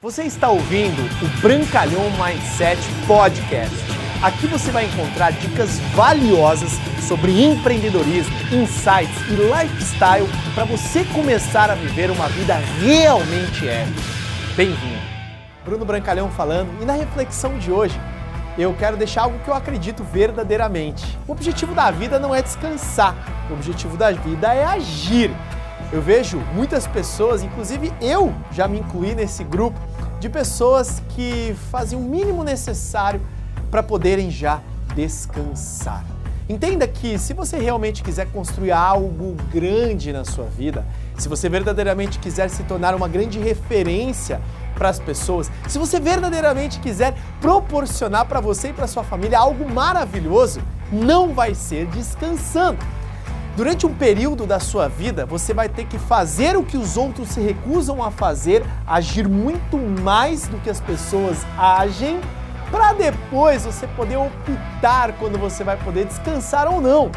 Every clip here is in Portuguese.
Você está ouvindo o Brancalhão Mindset Podcast. Aqui você vai encontrar dicas valiosas sobre empreendedorismo, insights e lifestyle para você começar a viver uma vida realmente épica. Bem-vindo! Bruno Brancalhão falando e na reflexão de hoje eu quero deixar algo que eu acredito verdadeiramente. O objetivo da vida não é descansar, o objetivo da vida é agir. Eu vejo muitas pessoas, inclusive eu já me incluí nesse grupo, de pessoas que fazem o mínimo necessário para poderem já descansar. Entenda que se você realmente quiser construir algo grande na sua vida, se você verdadeiramente quiser se tornar uma grande referência para as pessoas, se você verdadeiramente quiser proporcionar para você e para sua família algo maravilhoso, não vai ser descansando. Durante um período da sua vida, você vai ter que fazer o que os outros se recusam a fazer, agir muito mais do que as pessoas agem, para depois você poder optar quando você vai poder descansar ou não.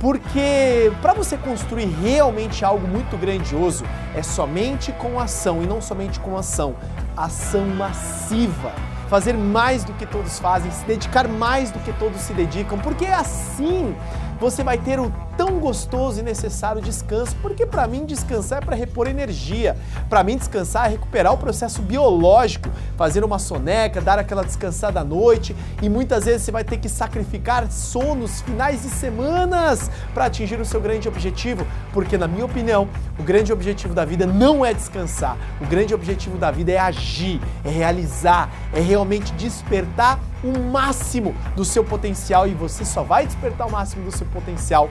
Porque para você construir realmente algo muito grandioso, é somente com ação e não somente com ação, ação massiva fazer mais do que todos fazem, se dedicar mais do que todos se dedicam, porque é assim você vai ter o tão gostoso e necessário descanso, porque para mim descansar é para repor energia, para mim descansar é recuperar o processo biológico, fazer uma soneca, dar aquela descansada à noite e muitas vezes você vai ter que sacrificar sonos finais de semanas para atingir o seu grande objetivo, porque na minha opinião, o grande objetivo da vida não é descansar, o grande objetivo da vida é agir, é realizar, é realmente despertar o máximo do seu potencial e você só vai despertar o máximo do seu potencial